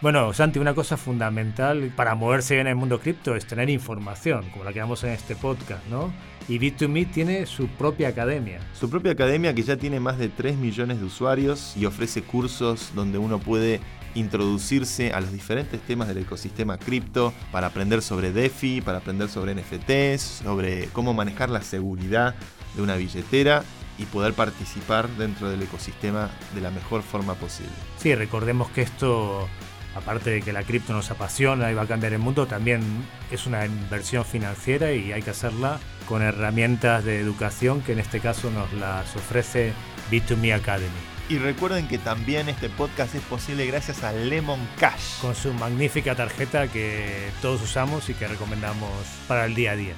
Bueno, Santi, una cosa fundamental para moverse bien en el mundo cripto es tener información, como la que damos en este podcast, ¿no? Y Bit2Me tiene su propia academia. Su propia academia que ya tiene más de 3 millones de usuarios y ofrece cursos donde uno puede introducirse a los diferentes temas del ecosistema cripto para aprender sobre DeFi, para aprender sobre NFTs, sobre cómo manejar la seguridad de una billetera y poder participar dentro del ecosistema de la mejor forma posible. Sí, recordemos que esto aparte de que la cripto nos apasiona y va a cambiar el mundo, también es una inversión financiera y hay que hacerla con herramientas de educación que en este caso nos las ofrece B2Me Academy. Y recuerden que también este podcast es posible gracias a Lemon Cash. Con su magnífica tarjeta que todos usamos y que recomendamos para el día a día.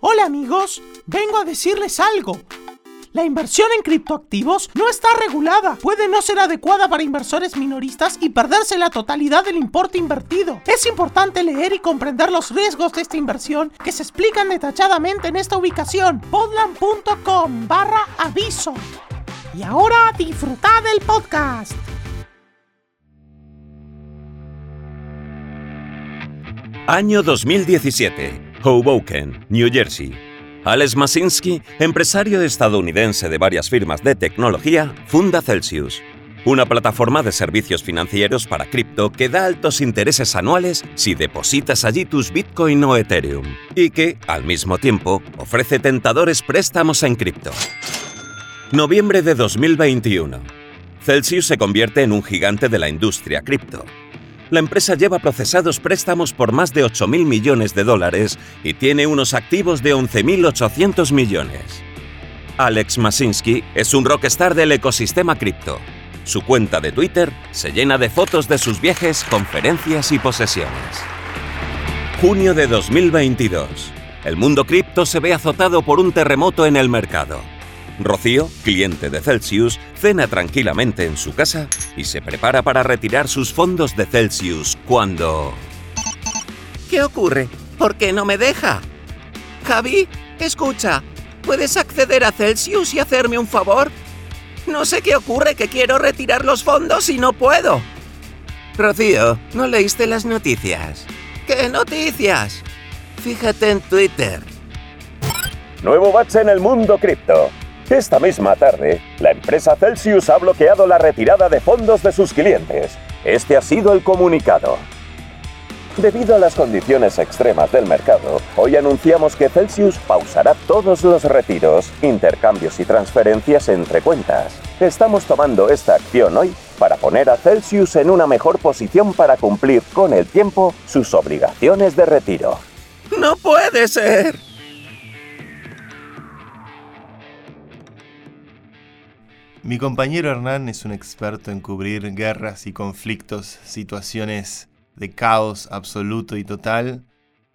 Hola amigos, vengo a decirles algo. La inversión en criptoactivos no está regulada, puede no ser adecuada para inversores minoristas y perderse la totalidad del importe invertido. Es importante leer y comprender los riesgos de esta inversión que se explican detalladamente en esta ubicación, podland.com barra aviso. Y ahora disfrutad del podcast. Año 2017. Hoboken, New Jersey. Alex Masinski, empresario estadounidense de varias firmas de tecnología, funda Celsius, una plataforma de servicios financieros para cripto que da altos intereses anuales si depositas allí tus Bitcoin o Ethereum, y que, al mismo tiempo, ofrece tentadores préstamos en cripto. Noviembre de 2021. Celsius se convierte en un gigante de la industria cripto la empresa lleva procesados préstamos por más de 8.000 millones de dólares y tiene unos activos de 11.800 millones. Alex Masinski es un rockstar del ecosistema cripto. Su cuenta de Twitter se llena de fotos de sus viajes, conferencias y posesiones. Junio de 2022. El mundo cripto se ve azotado por un terremoto en el mercado. Rocío, cliente de Celsius, cena tranquilamente en su casa y se prepara para retirar sus fondos de Celsius cuando... ¿Qué ocurre? ¿Por qué no me deja? Javi, escucha, ¿puedes acceder a Celsius y hacerme un favor? No sé qué ocurre, que quiero retirar los fondos y no puedo. Rocío, ¿no leíste las noticias? ¿Qué noticias? Fíjate en Twitter. Nuevo batch en el mundo cripto. Esta misma tarde, la empresa Celsius ha bloqueado la retirada de fondos de sus clientes. Este ha sido el comunicado. Debido a las condiciones extremas del mercado, hoy anunciamos que Celsius pausará todos los retiros, intercambios y transferencias entre cuentas. Estamos tomando esta acción hoy para poner a Celsius en una mejor posición para cumplir con el tiempo sus obligaciones de retiro. ¡No puede ser! Mi compañero Hernán es un experto en cubrir guerras y conflictos, situaciones de caos absoluto y total.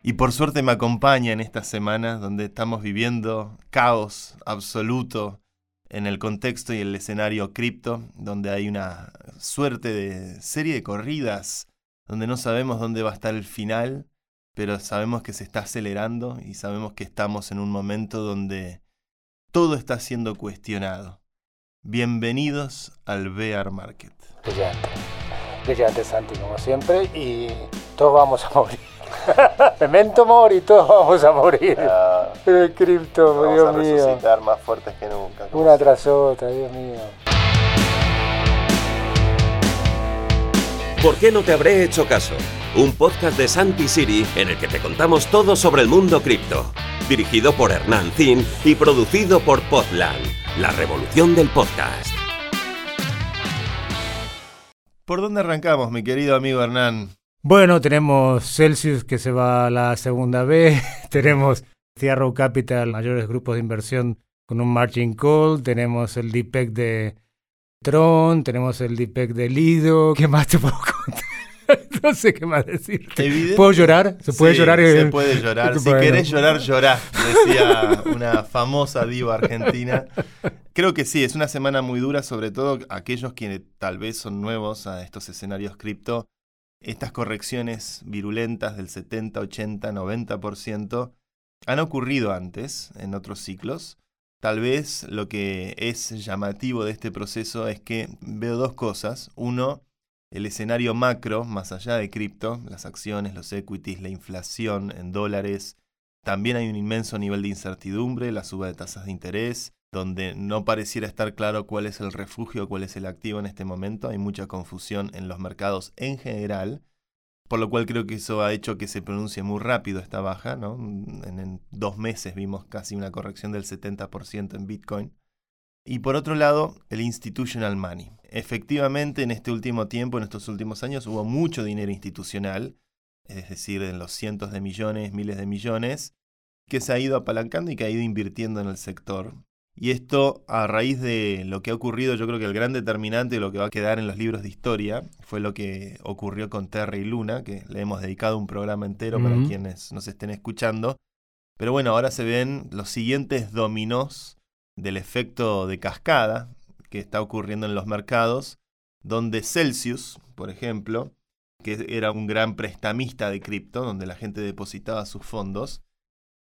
Y por suerte me acompaña en esta semana donde estamos viviendo caos absoluto en el contexto y el escenario cripto, donde hay una suerte de serie de corridas, donde no sabemos dónde va a estar el final, pero sabemos que se está acelerando y sabemos que estamos en un momento donde todo está siendo cuestionado. Bienvenidos al Bear Market. Brillante. Brillante, Santi, como siempre. Y todos vamos a morir. Memento mori, todos vamos a morir. el cripto, Dios a mío. resucitar más fuertes que nunca. Una tras otra, Dios mío. ¿Por qué no te habré hecho caso? Un podcast de Santi Siri en el que te contamos todo sobre el mundo cripto. Dirigido por Hernán Zin y producido por Podland la revolución del podcast. ¿Por dónde arrancamos, mi querido amigo Hernán? Bueno, tenemos Celsius que se va a la segunda B, tenemos Tiarrow Capital, mayores grupos de inversión con un margin call, tenemos el DPEC de Tron, tenemos el DPEC de Lido, ¿qué más te puedo contar? no sé qué más decir. ¿Puedo llorar? ¿Se puede llorar? Se puede llorar. si querés llorar, llorá, decía una famosa diva argentina. Creo que sí, es una semana muy dura, sobre todo aquellos que tal vez son nuevos a estos escenarios cripto. Estas correcciones virulentas del 70, 80, 90% han ocurrido antes, en otros ciclos, Tal vez lo que es llamativo de este proceso es que veo dos cosas. Uno, el escenario macro, más allá de cripto, las acciones, los equities, la inflación en dólares. También hay un inmenso nivel de incertidumbre, la suba de tasas de interés, donde no pareciera estar claro cuál es el refugio, cuál es el activo en este momento. Hay mucha confusión en los mercados en general, por lo cual creo que eso ha hecho que se pronuncie muy rápido esta baja. ¿no? En, en dos meses vimos casi una corrección del 70% en Bitcoin. Y por otro lado, el institutional money. Efectivamente, en este último tiempo, en estos últimos años, hubo mucho dinero institucional, es decir, en los cientos de millones, miles de millones, que se ha ido apalancando y que ha ido invirtiendo en el sector. Y esto, a raíz de lo que ha ocurrido, yo creo que el gran determinante de lo que va a quedar en los libros de historia fue lo que ocurrió con Terra y Luna, que le hemos dedicado un programa entero para quienes nos estén escuchando. Pero bueno, ahora se ven los siguientes dominós del efecto de cascada que está ocurriendo en los mercados, donde Celsius, por ejemplo, que era un gran prestamista de cripto, donde la gente depositaba sus fondos,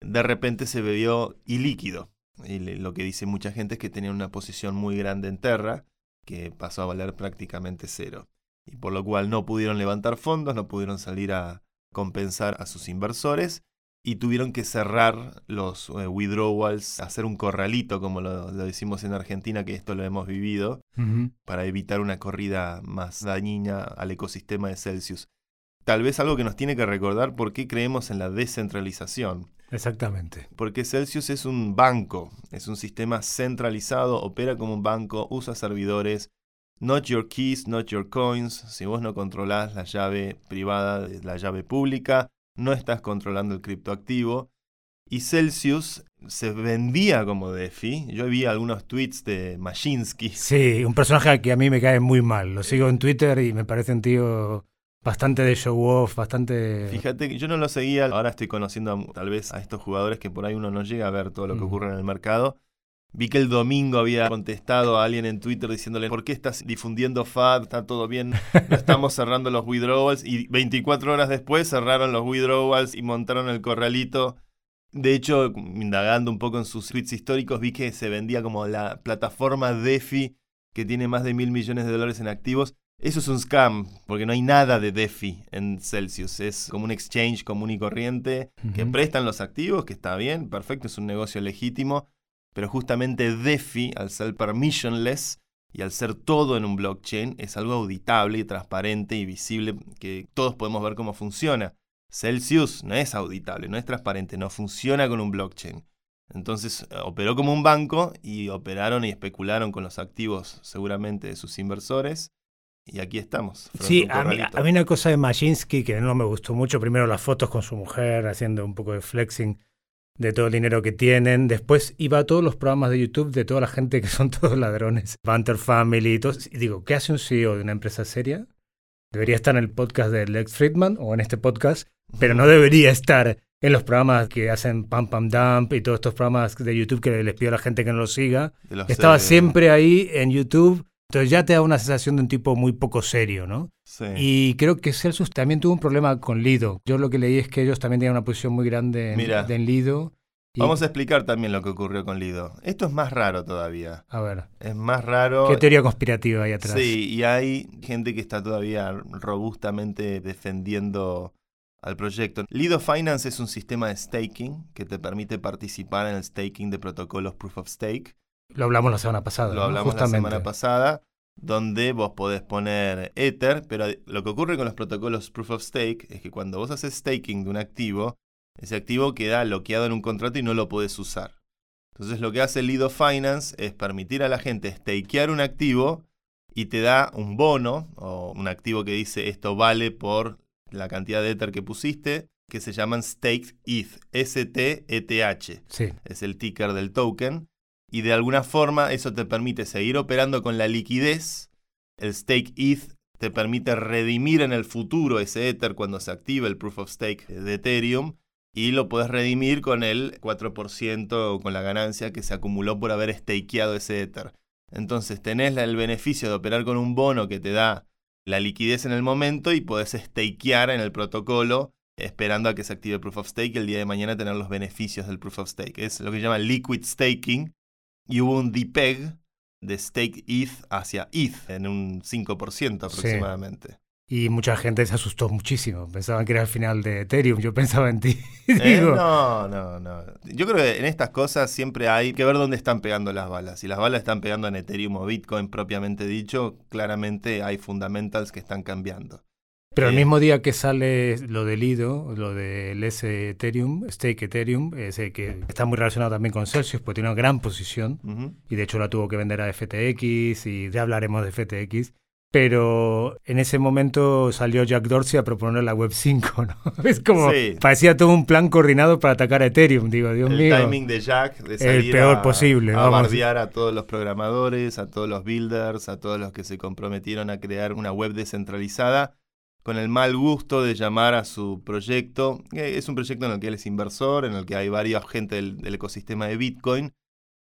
de repente se bebió ilíquido. Y lo que dice mucha gente es que tenía una posición muy grande en Terra, que pasó a valer prácticamente cero. Y por lo cual no pudieron levantar fondos, no pudieron salir a compensar a sus inversores y tuvieron que cerrar los eh, withdrawals, hacer un corralito, como lo, decimos en Argentina, que esto lo hemos vivido, para evitar una corrida más dañina al ecosistema de Celsius. Tal vez algo que nos tiene que recordar por qué creemos en la descentralización. Exactamente. Porque Celsius es un banco, es un sistema centralizado, opera como un banco, usa servidores. Not your keys, not your coins. Si vos no controlás la llave privada, la llave pública, no estás controlando el criptoactivo. Y Celsius se vendía como DeFi. Yo vi algunos tweets de Mashinsky. Sí, un personaje que a mí me cae muy mal. Lo sigo en Twitter y me parece un tío bastante de show off, bastante... Fíjate que yo no lo seguía, ahora estoy conociendo tal vez a estos jugadores que por ahí uno no llega a ver todo lo que ocurre en el mercado. Vi que el domingo había contestado a alguien en Twitter diciéndole, ¿por qué estás difundiendo FAD? ¿Está todo bien? No estamos cerrando los withdrawals. Y 24 horas después cerraron los withdrawals y montaron el corralito. De hecho, indagando un poco en sus tweets históricos, vi que se vendía como la plataforma DeFi que tiene más de mil millones de dólares en activos. Eso es un scam, porque no hay nada de DeFi en Celsius. Es como un exchange común y corriente que prestan los activos, que está bien, perfecto, es un negocio legítimo pero justamente DeFi, al ser permissionless y al ser todo en un blockchain, es algo auditable y transparente y visible que todos podemos ver cómo funciona. Celsius no es auditable, no es transparente, no funciona con un blockchain. Entonces eh, operó como un banco y operaron y especularon con los activos seguramente de sus inversores. Y aquí estamos. Sí, a mí, a mí, una cosa de Majinsky que no me gustó mucho. Primero las fotos con su mujer haciendo un poco de flexing de todo el dinero que tienen. Después iba a todos los programas de YouTube de toda la gente que son todos ladrones. Banter Family y todo. Y digo, ¿qué hace un CEO de una empresa seria? Debería estar en el podcast de Lex Friedman o en este podcast, pero no debería estar en los programas que hacen Pam Pam Dump y todos estos programas de YouTube que les pido a la gente que no los siga. Estaba siempre ahí en YouTube entonces ya te da una sensación de un tipo muy poco serio, ¿no? Sí. Y creo que Celsius también tuvo un problema con Lido. Yo lo que leí es que ellos también tenían una posición muy grande en, Lido. Vamos a explicar también lo que ocurrió con Lido. Esto es más raro todavía. A ver. Es más raro. ¿Qué teoría conspirativa hay atrás? Sí, y hay gente que está todavía robustamente defendiendo al proyecto. Lido Finance es un sistema de staking que te permite participar en el staking de protocolos Proof of Stake lo hablamos la semana pasada. Lo hablamos la semana pasada, donde vos podés poner Ether, pero lo que ocurre con los protocolos Proof of Stake es que cuando vos haces staking de un activo, ese activo queda bloqueado en un contrato y no lo podés usar. Entonces lo que hace Lido Finance es permitir a la gente stakear un activo y te da un bono o un activo que dice esto vale por la cantidad de Ether que pusiste, que se llaman Staked ETH, S-T-E-T-H. Sí. Es el ticker del token y de alguna forma eso te permite seguir operando con la liquidez. El stake ETH te permite redimir en el futuro ese Ether cuando se active el proof of stake de Ethereum y lo puedes redimir con el 4% o con la ganancia que se acumuló por haber stakeado ese Ether. Entonces tenés el beneficio de operar con un bono que te da la liquidez en el momento y podés stakear en el protocolo esperando a que se active el proof of stake y el día de mañana tener los beneficios del proof of stake. Es lo que se llama liquid staking y hubo un depeg de stake ETH hacia ETH en un 5% aproximadamente. Y mucha gente se asustó muchísimo. Pensaban que era el final de Ethereum. Yo pensaba en ti. Eh, no, no, no. Yo creo que en estas cosas siempre hay que ver dónde están pegando las balas. Si las balas están pegando en Ethereum o Bitcoin propiamente dicho, claramente hay fundamentals que están cambiando. Pero el mismo día que sale lo del IDO, lo del S Ethereum, Stake Ethereum, ese que está muy relacionado también con Celsius, porque tiene una gran posición y de hecho la tuvo que vender a FTX y ya hablaremos de FTX pero en ese momento salió Jack Dorsey a proponer la Web 5, ¿no? Es como, parecía todo un plan coordinado para atacar a Ethereum, digo, Dios mío. El timing de Jack de salir el peor a, posible, a bardear a todos los programadores, a todos los builders, a todos los que se comprometieron a crear una web descentralizada, con el mal gusto de llamar a su proyecto, es un proyecto en el que él es inversor, en el que hay varias gente del, del ecosistema de Bitcoin,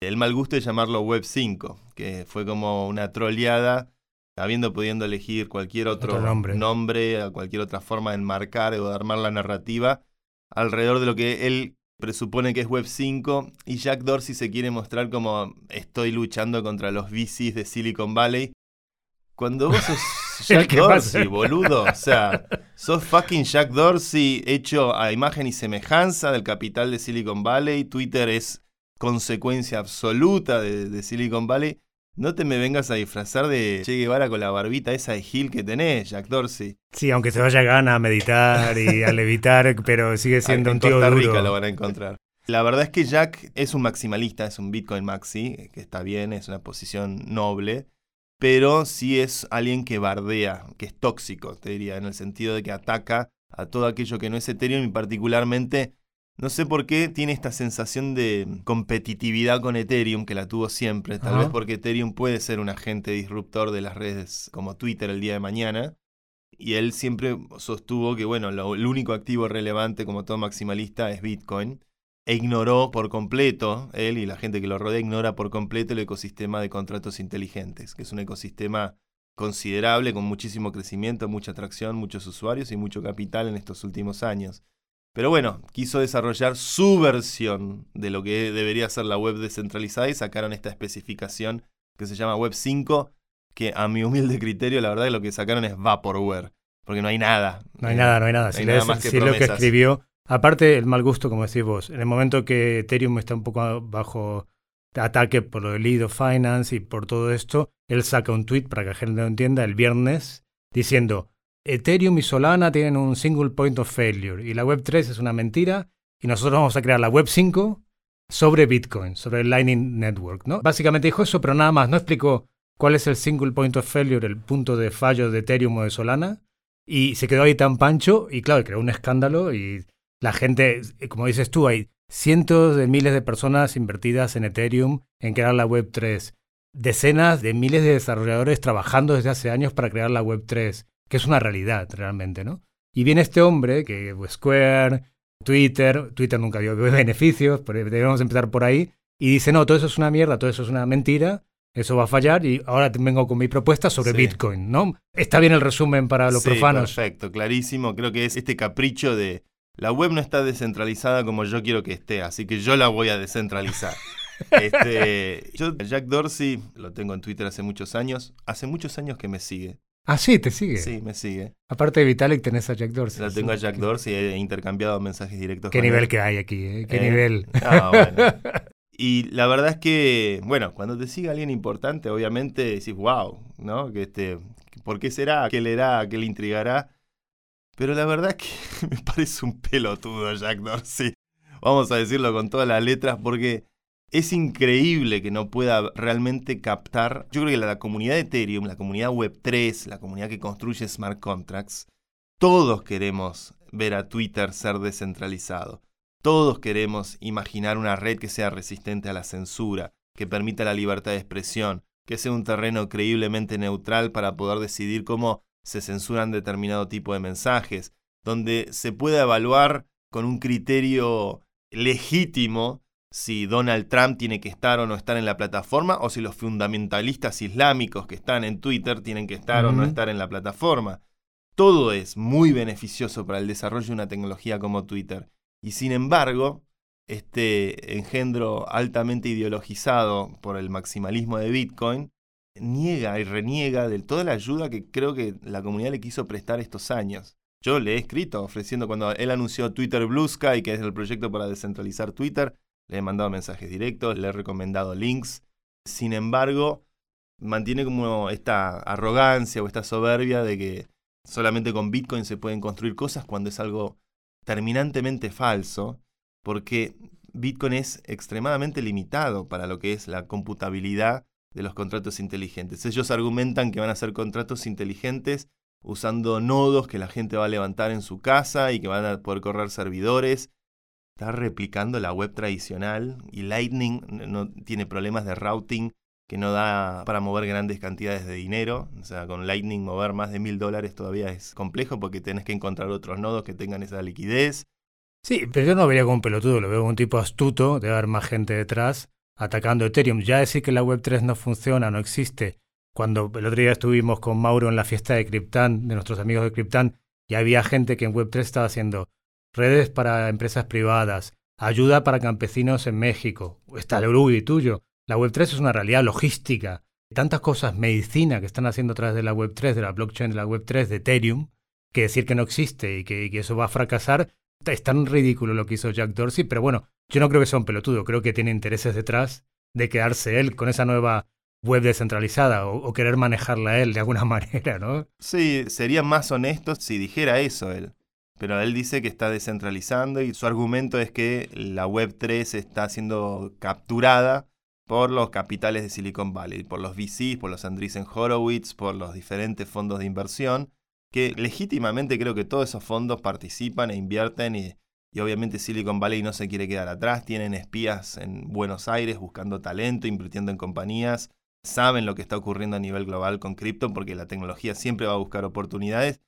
el mal gusto de llamarlo Web 5, que fue como una troleada habiendo pudiendo elegir cualquier otro, nombre. nombre, cualquier otra forma de enmarcar o de armar la narrativa alrededor de lo que él presupone que es Web 5 y Jack Dorsey se quiere mostrar como estoy luchando contra los VCs de Silicon Valley. Cuando vos sos Jack Dorsey, boludo, o sea, sos fucking Jack Dorsey hecho a imagen y semejanza del capital de Silicon Valley, Twitter es consecuencia absoluta de Silicon Valley no te me vengas a disfrazar de Che Guevara con la barbita esa de Gil que tenés, Jack Dorsey. Sí, aunque se vaya a gana a meditar y a levitar, pero sigue siendo un tío Costa duro. Rica lo van a encontrar. La verdad es que Jack es un maximalista, es un Bitcoin maxi, que está bien, es una posición noble, pero sí es alguien que bardea, que es tóxico, te diría, en el sentido de que ataca a todo aquello que no es Ethereum y particularmente no sé por qué tiene esta sensación de competitividad con Ethereum, que la tuvo siempre, tal vez porque Ethereum puede ser un agente disruptor de las redes como Twitter el día de mañana. Y él siempre sostuvo que, bueno, lo, el único activo relevante como todo maximalista es Bitcoin. E ignoró por completo, él y la gente que lo rodea, ignora por completo el ecosistema de contratos inteligentes, que es un ecosistema considerable, con muchísimo crecimiento, mucha atracción, muchos usuarios y mucho capital en estos últimos años. Pero bueno, quiso desarrollar su versión de lo que debería ser la web descentralizada y sacaron esta especificación que se llama Web 5, que a mi humilde criterio la verdad es lo que sacaron es Vaporware, porque no hay nada. No hay nada, no hay nada. si nada más que lo que escribió, aparte el mal gusto, como decís vos, en el momento que Ethereum está un poco bajo ataque por lo del lead of finance y por todo esto, él saca un tweet para que la gente lo entienda el viernes diciendo Ethereum y Solana tienen un single point of failure y la Web 3 es una mentira y nosotros vamos a crear la Web 5 sobre Bitcoin, sobre el Lightning Network, ¿no? Básicamente dijo eso, pero nada más, no explicó cuál es el single point of failure, el punto de fallo de Ethereum o de Solana y se quedó ahí tan pancho y claro, creó un escándalo y la gente, como dices tú, hay cientos de miles de personas invertidas en Ethereum en crear la Web 3, decenas de miles de desarrolladores trabajando desde hace años para crear la Web 3 que es una realidad realmente, ¿no? Y viene este hombre, que Square, Twitter, Twitter nunca dio beneficios, debemos empezar por ahí, y dice, no, todo eso es una mierda, todo eso es una mentira, eso va a fallar y ahora vengo con mi propuesta sobre Bitcoin, ¿no? Está bien el resumen para los sí, profanos. Perfecto, clarísimo. Creo que es este capricho de la web no está descentralizada como yo quiero que esté, así que yo la voy a descentralizar. este, yo, Jack Dorsey, lo tengo en Twitter hace muchos años, hace muchos años que me sigue. Ah, sí, te sigue. Sí, me sigue. Aparte de Vitalik tenés a Jack Dorsey. La tengo a Jack Dorsey, he intercambiado mensajes directos. Qué nivel que hay aquí, ¿eh? Qué ¿Eh? nivel. Ah, bueno. Y la verdad es que, bueno, cuando te sigue alguien importante, obviamente decís, wow, ¿no? Que este, ¿Por qué será? ¿Qué leerá? ¿Qué le intrigará? Pero la verdad que me parece un pelotudo Jack Dorsey. Vamos a decirlo con todas las letras, porque es increíble que no pueda realmente captar. Yo creo que la, comunidad de Ethereum, la comunidad Web3, la comunidad que construye smart contracts, todos queremos ver a Twitter ser descentralizado. Todos queremos imaginar una red que sea resistente a la censura, que permita la libertad de expresión, que sea un terreno creíblemente neutral para poder decidir cómo se censuran determinado tipo de mensajes, donde se pueda evaluar con un criterio legítimo si Donald Trump tiene que estar o no estar en la plataforma, o si los fundamentalistas islámicos que están en Twitter tienen que estar o no estar en la plataforma. Todo es muy beneficioso para el desarrollo de una tecnología como Twitter. Y sin embargo, este engendro altamente ideologizado por el maximalismo de Bitcoin, niega y reniega de toda la ayuda que creo que la comunidad le quiso prestar estos años. Yo le he escrito ofreciendo cuando él anunció Twitter Blue Sky, que es el proyecto para descentralizar Twitter, le he mandado mensajes directos, le he recomendado links. Sin embargo, mantiene como esta arrogancia o esta soberbia de que solamente con Bitcoin se pueden construir cosas cuando es algo terminantemente falso, porque Bitcoin es extremadamente limitado para lo que es la computabilidad de los contratos inteligentes. Ellos argumentan que van a ser contratos inteligentes usando nodos que la gente va a levantar en su casa y que van a poder correr servidores. Está replicando la web tradicional y Lightning no tiene problemas de routing que no da para mover grandes cantidades de dinero. O sea, con Lightning mover más de mil dólares todavía es complejo porque tenés que encontrar otros nodos que tengan esa liquidez. Sí, pero yo no vería como un pelotudo, lo veo como un tipo astuto, debe haber más gente detrás atacando Ethereum. Ya decir que la Web3 no funciona, no existe, cuando el otro día estuvimos con Mauro en la fiesta de Cryptan, de nuestros amigos de Cryptan, y había gente que en Web3 estaba haciendo redes para empresas privadas, ayuda para campesinos en México, está el Uruguay tuyo. La Web3 es una realidad logística. Tantas cosas, medicina, que están haciendo a través de la Web3, de la blockchain de la Web3, de Ethereum, que decir que no existe y que, eso va a fracasar, es tan ridículo lo que hizo Jack Dorsey, pero bueno, yo no creo que sea un pelotudo, creo que tiene intereses detrás de quedarse él con esa nueva web descentralizada o, querer manejarla él de alguna manera, ¿no? Sí, sería más honesto si dijera eso él. Pero él dice que está descentralizando y su argumento es que la web 3 está siendo capturada por los capitales de Silicon Valley, por los VCs, por los Andreessen Horowitz, por los diferentes fondos de inversión, que legítimamente creo que todos esos fondos participan e invierten y, obviamente Silicon Valley no se quiere quedar atrás, tienen espías en Buenos Aires buscando talento, invirtiendo en compañías saben lo que está ocurriendo a nivel global con cripto porque la tecnología siempre va a buscar oportunidades.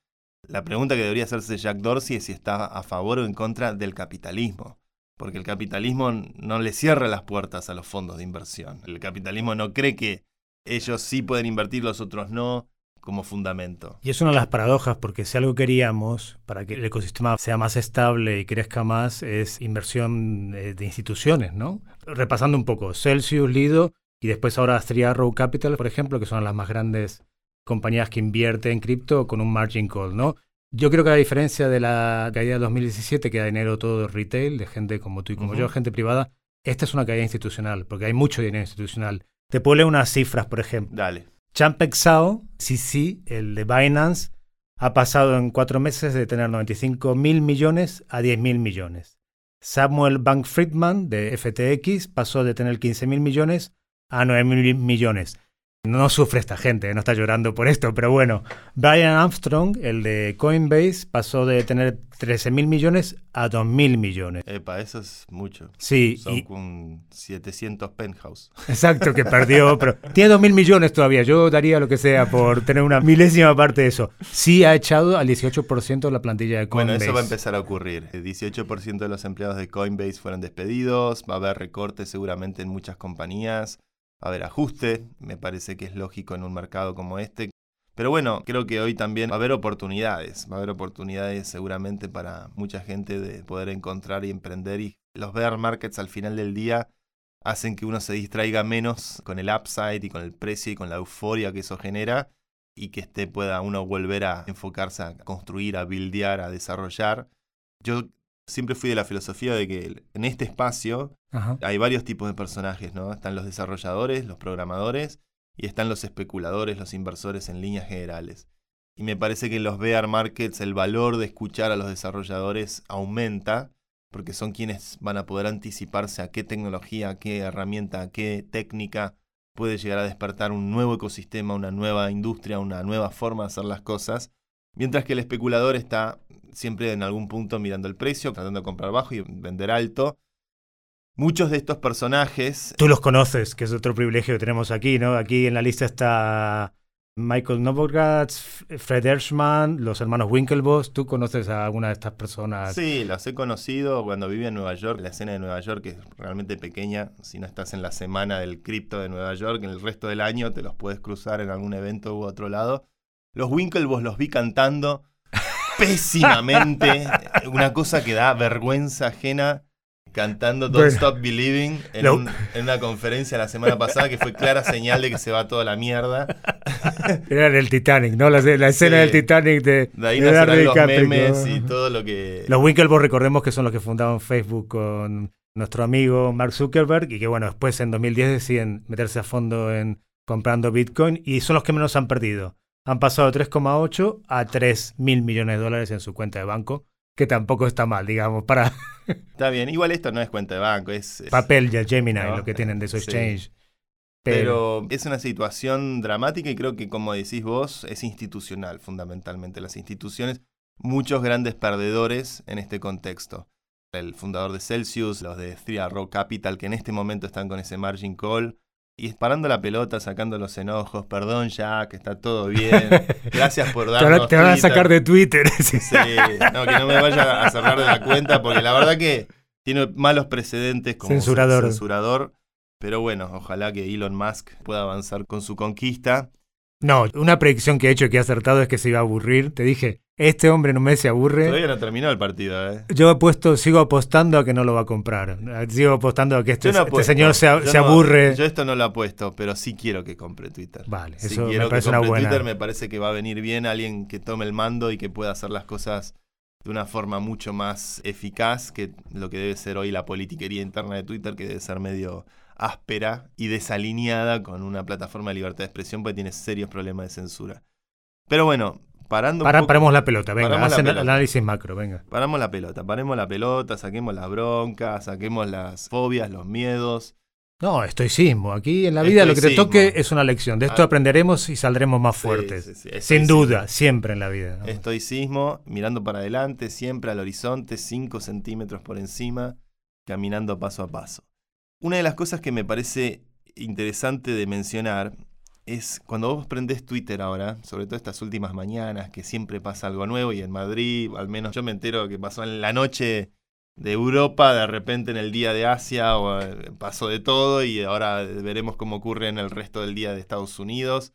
La pregunta que debería hacerse Jack Dorsey es si está a favor o en contra del capitalismo. Porque el capitalismo no le cierra las puertas a los fondos de inversión. El capitalismo no cree que ellos sí pueden invertir, los otros no, como fundamento. Y es una de las paradojas, porque si algo queríamos para que el ecosistema sea más estable y crezca más, es inversión de, de instituciones, ¿no? Repasando un poco, Celsius, Lido y después ahora Three Arrow Capital, por ejemplo, que son las más grandes compañías que invierten en cripto con un margin call, ¿no? Yo creo que la diferencia de la caída de 2017, que da dinero todo retail, de gente como tú y como yo, gente privada, esta es una caída institucional, porque hay mucho dinero institucional. Te puedo leer unas cifras, por ejemplo. Dale. Champek Sao, CC, el de Binance, ha pasado en cuatro meses de tener 95 mil millones a 10 mil millones. Samuel Bank Friedman, de FTX, pasó de tener 15 mil millones a 9 mil millones. No sufre esta gente, no está llorando por esto, pero bueno. Brian Armstrong, el de Coinbase, pasó de tener 13 mil millones a 2 mil millones. Epa, eso es mucho. Sí. Son con 700 penthouse. Exacto, que perdió, pero tiene 2 mil millones todavía. Yo daría lo que sea por tener una milésima parte de eso. Sí ha echado al 18% de la plantilla de Coinbase. Bueno, eso va a empezar a ocurrir. El 18% de los empleados de Coinbase fueron despedidos, va a haber recortes seguramente en muchas compañías a haber ajuste, me parece que es lógico en un mercado como este. Pero bueno, creo que hoy también va a haber oportunidades, va a haber oportunidades seguramente para mucha gente de poder encontrar y emprender y los bear markets al final del día hacen que uno se distraiga menos con el upside y con el precio y con la euforia que eso genera y que este pueda uno volver a enfocarse a construir, a buildear, a desarrollar. Yo siempre fui de la filosofía de que en este espacio hay varios tipos de personajes, ¿no? Están los desarrolladores, los programadores y están los especuladores, los inversores en líneas generales. Y me parece que en los bear markets el valor de escuchar a los desarrolladores aumenta porque son quienes van a poder anticiparse a qué tecnología, a qué herramienta, a qué técnica puede llegar a despertar un nuevo ecosistema, una nueva industria, una nueva forma de hacer las cosas, mientras que el especulador está siempre en algún punto mirando el precio, tratando de comprar bajo y vender alto. Muchos de estos personajes... Tú los conoces, que es otro privilegio que tenemos aquí, ¿no? Aquí en la lista está Michael Novogratz, Fred Erschman, los hermanos Winklevoss. ¿Tú conoces a alguna de estas personas? Sí, las he conocido cuando vivía en Nueva York. La escena de Nueva York es realmente pequeña. Si no estás en la semana del cripto de Nueva York, en el resto del año te los puedes cruzar en algún evento u otro lado. Los Winklevoss los vi cantando pésimamente, una cosa que da vergüenza ajena. cantando Don't Stop Believing en, una conferencia la semana pasada que fue clara señal de que se va toda la mierda. Era en el Titanic, ¿no? La, escena del Titanic de, de ahí nacieron los memes y todo lo que... Los Winklevoss recordemos que son los que fundaron Facebook con nuestro amigo Mark Zuckerberg y que bueno, después en 2010 deciden meterse a fondo en comprando Bitcoin y son los que menos han perdido. Han pasado de 3,8 a 3 mil millones de dólares en su cuenta de banco que tampoco está mal, digamos, para... Está bien, igual esto no es cuenta de banco, es... Papel ya, Gemini, lo que tienen de su exchange. Pero... es una situación dramática y creo que, como decís vos, es institucional fundamentalmente. Las instituciones, muchos grandes perdedores en este contexto. El fundador de Celsius, los de Three Rock Capital, que en este momento están con ese margin call, y parando la pelota, sacando los enojos, perdón ya, que está todo bien, gracias por darnos Te, van a sacar de Twitter. sí, no, que no me vaya a cerrar de la cuenta, porque la verdad que tiene malos precedentes como censurador. censurador. Pero bueno, ojalá que Elon Musk pueda avanzar con su conquista. No, una predicción que he hecho que he acertado es que se iba a aburrir. Te dije, este hombre no me se aburre. Todavía no terminó el partido, ¿eh? Yo he puesto, sigo apostando a que no lo va a comprar. Sigo apostando a que este, este señor se, aburre. Yo esto no lo apuesto, pero sí quiero que compre Twitter. Vale, eso me parece una buena. Twitter me parece que va a venir bien alguien que tome el mando y que pueda hacer las cosas de una forma mucho más eficaz que lo que debe ser hoy la politiquería interna de Twitter, que debe ser medio áspera y desalineada con una plataforma de libertad de expresión porque tiene serios problemas de censura. Pero bueno, parando. paremos la pelota, venga, hacen el análisis macro, venga. Paramos la pelota, paremos la pelota, saquemos la bronca, saquemos las fobias, los miedos. No, estoicismo. Aquí en la vida lo que te toque es una lección. De esto ah. aprenderemos y saldremos más fuertes. Sin duda, siempre en la vida. Estoicismo, mirando para adelante, siempre al horizonte, 5 centímetros por encima, caminando paso a paso. Una de las cosas que me parece interesante de mencionar es cuando vos prendés Twitter ahora, sobre todo estas últimas mañanas, que siempre pasa algo nuevo y en Madrid, al menos yo me entero que pasó en la noche de Europa, de repente en el día de Asia o, eh, pasó de todo y ahora veremos cómo ocurre en el resto del día de Estados Unidos,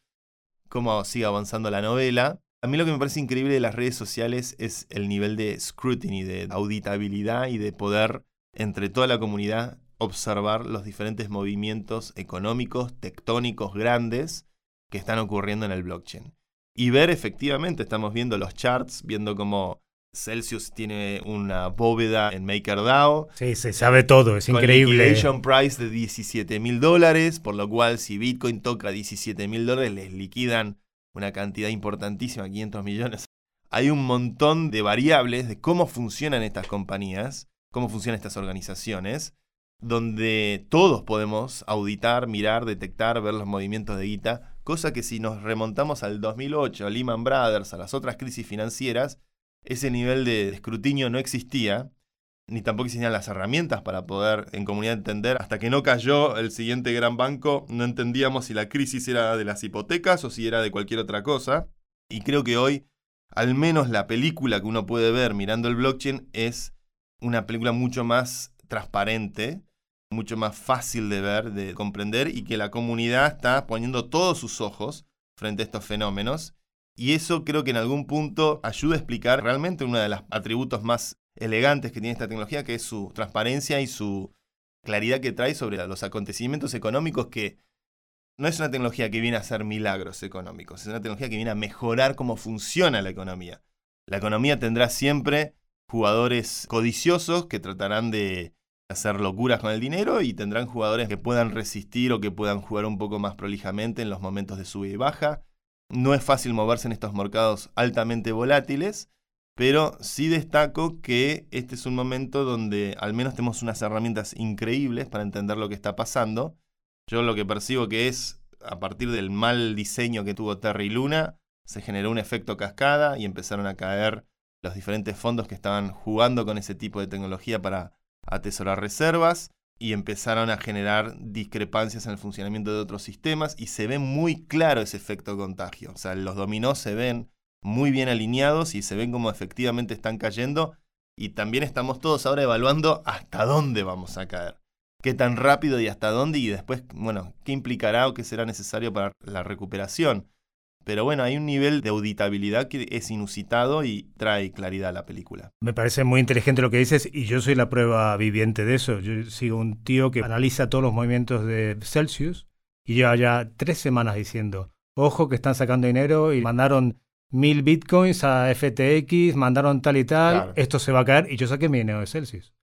cómo sigue avanzando la novela. A mí lo que me parece increíble de las redes sociales es el nivel de scrutiny, de auditabilidad y de poder entre toda la comunidad observar los diferentes movimientos económicos, tectónicos, grandes que están ocurriendo en el blockchain. Y ver efectivamente, estamos viendo los charts, viendo cómo Celsius tiene una bóveda en MakerDAO. Sí, se sabe todo, es increíble. Con price de 17 mil dólares, por lo cual si Bitcoin toca 17 mil dólares, les liquidan una cantidad importantísima, 500 millones. Hay un montón de variables de cómo funcionan estas compañías, cómo funcionan estas organizaciones, donde todos podemos auditar, mirar, detectar, ver los movimientos de guita, cosa que si nos remontamos al 2008, a Lehman Brothers, a las otras crisis financieras, ese nivel de escrutinio no existía, ni tampoco existían las herramientas para poder en comunidad entender. Hasta que no cayó el siguiente gran banco, no entendíamos si la crisis era de las hipotecas o si era de cualquier otra cosa. Y creo que hoy, al menos la película que uno puede ver mirando el blockchain es una película mucho más transparente mucho más fácil de ver, de comprender y que la comunidad está poniendo todos sus ojos frente a estos fenómenos. Y eso creo que en algún punto ayuda a explicar realmente uno de los atributos más elegantes que tiene esta tecnología, que es su transparencia y su claridad que trae sobre los acontecimientos económicos que no es una tecnología que viene a hacer milagros económicos, es una tecnología que viene a mejorar cómo funciona la economía. La economía tendrá siempre jugadores codiciosos que tratarán de hacer locuras con el dinero y tendrán jugadores que puedan resistir o que puedan jugar un poco más prolijamente en los momentos de subida y baja. No es fácil moverse en estos mercados altamente volátiles, pero sí destaco que este es un momento donde al menos tenemos unas herramientas increíbles para entender lo que está pasando. Yo lo que percibo que es, a partir del mal diseño que tuvo Terra y Luna, se generó un efecto cascada y empezaron a caer los diferentes fondos que estaban jugando con ese tipo de tecnología para atesorar reservas y empezaron a generar discrepancias en el funcionamiento de otros sistemas y se ve muy claro ese efecto contagio. O sea, los dominós se ven muy bien alineados y se ven como efectivamente están cayendo y también estamos todos ahora evaluando hasta dónde vamos a caer. Qué tan rápido y hasta dónde y después, bueno, qué implicará o qué será necesario para la recuperación. Pero bueno, hay un nivel de auditabilidad que es inusitado y trae claridad a la película. Me parece muy inteligente lo que dices y yo soy la prueba viviente de eso. Yo sigo un tío que analiza todos los movimientos de Celsius y lleva ya tres semanas diciendo, ojo que están sacando dinero y mandaron mil bitcoins a FTX, mandaron tal y tal, Claro. esto se va a caer y yo saqué mi dinero de Celsius.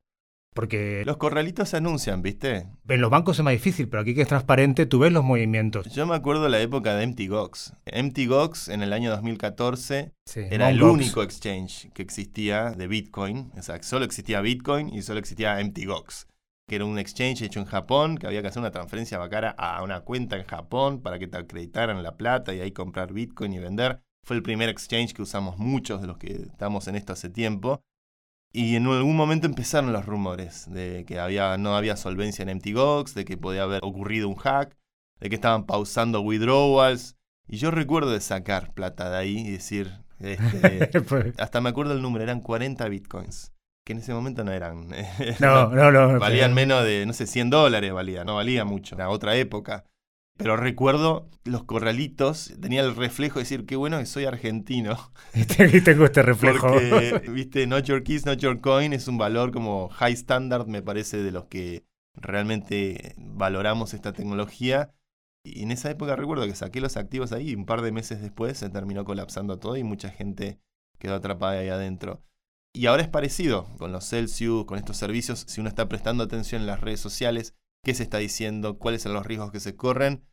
Porque Los corralitos se anuncian, ¿viste? en los bancos es más difícil, pero aquí que es transparente, tú ves los movimientos. Yo me acuerdo la época de MTGOX. MTGOX en el año 2014 Sí, era el. Gox. único exchange que existía de Bitcoin. O sea, solo existía Bitcoin y solo existía MTGOX. Que era un exchange hecho en Japón, que había que hacer una transferencia bancaria a una cuenta en Japón para que te acreditaran la plata y ahí comprar Bitcoin y vender. Fue el primer exchange que usamos muchos de los que estamos en esto hace tiempo. Y en algún momento empezaron los rumores de que había, no había solvencia en MTGOX, de que podía haber ocurrido un hack, de que estaban pausando withdrawals. Y yo recuerdo de sacar plata de ahí y decir, este, Pues, hasta me acuerdo el número, eran 40 bitcoins, que en ese momento no eran. no, no, no. valían menos de, no sé, 100 dólares valía, no valía mucho, era otra época. Pero recuerdo los corralitos, tenía el reflejo de decir, qué bueno que soy argentino. Y tengo este reflejo. Porque, viste, not your keys, not your coin es un valor como high standard, me parece, de los que realmente valoramos esta tecnología. Y en esa época recuerdo que saqué los activos ahí y un par de meses después se terminó colapsando todo y mucha gente quedó atrapada ahí adentro. Y ahora es parecido con los Celsius, con estos servicios, si uno está prestando atención en las redes sociales, qué se está diciendo, cuáles son los riesgos que se corren,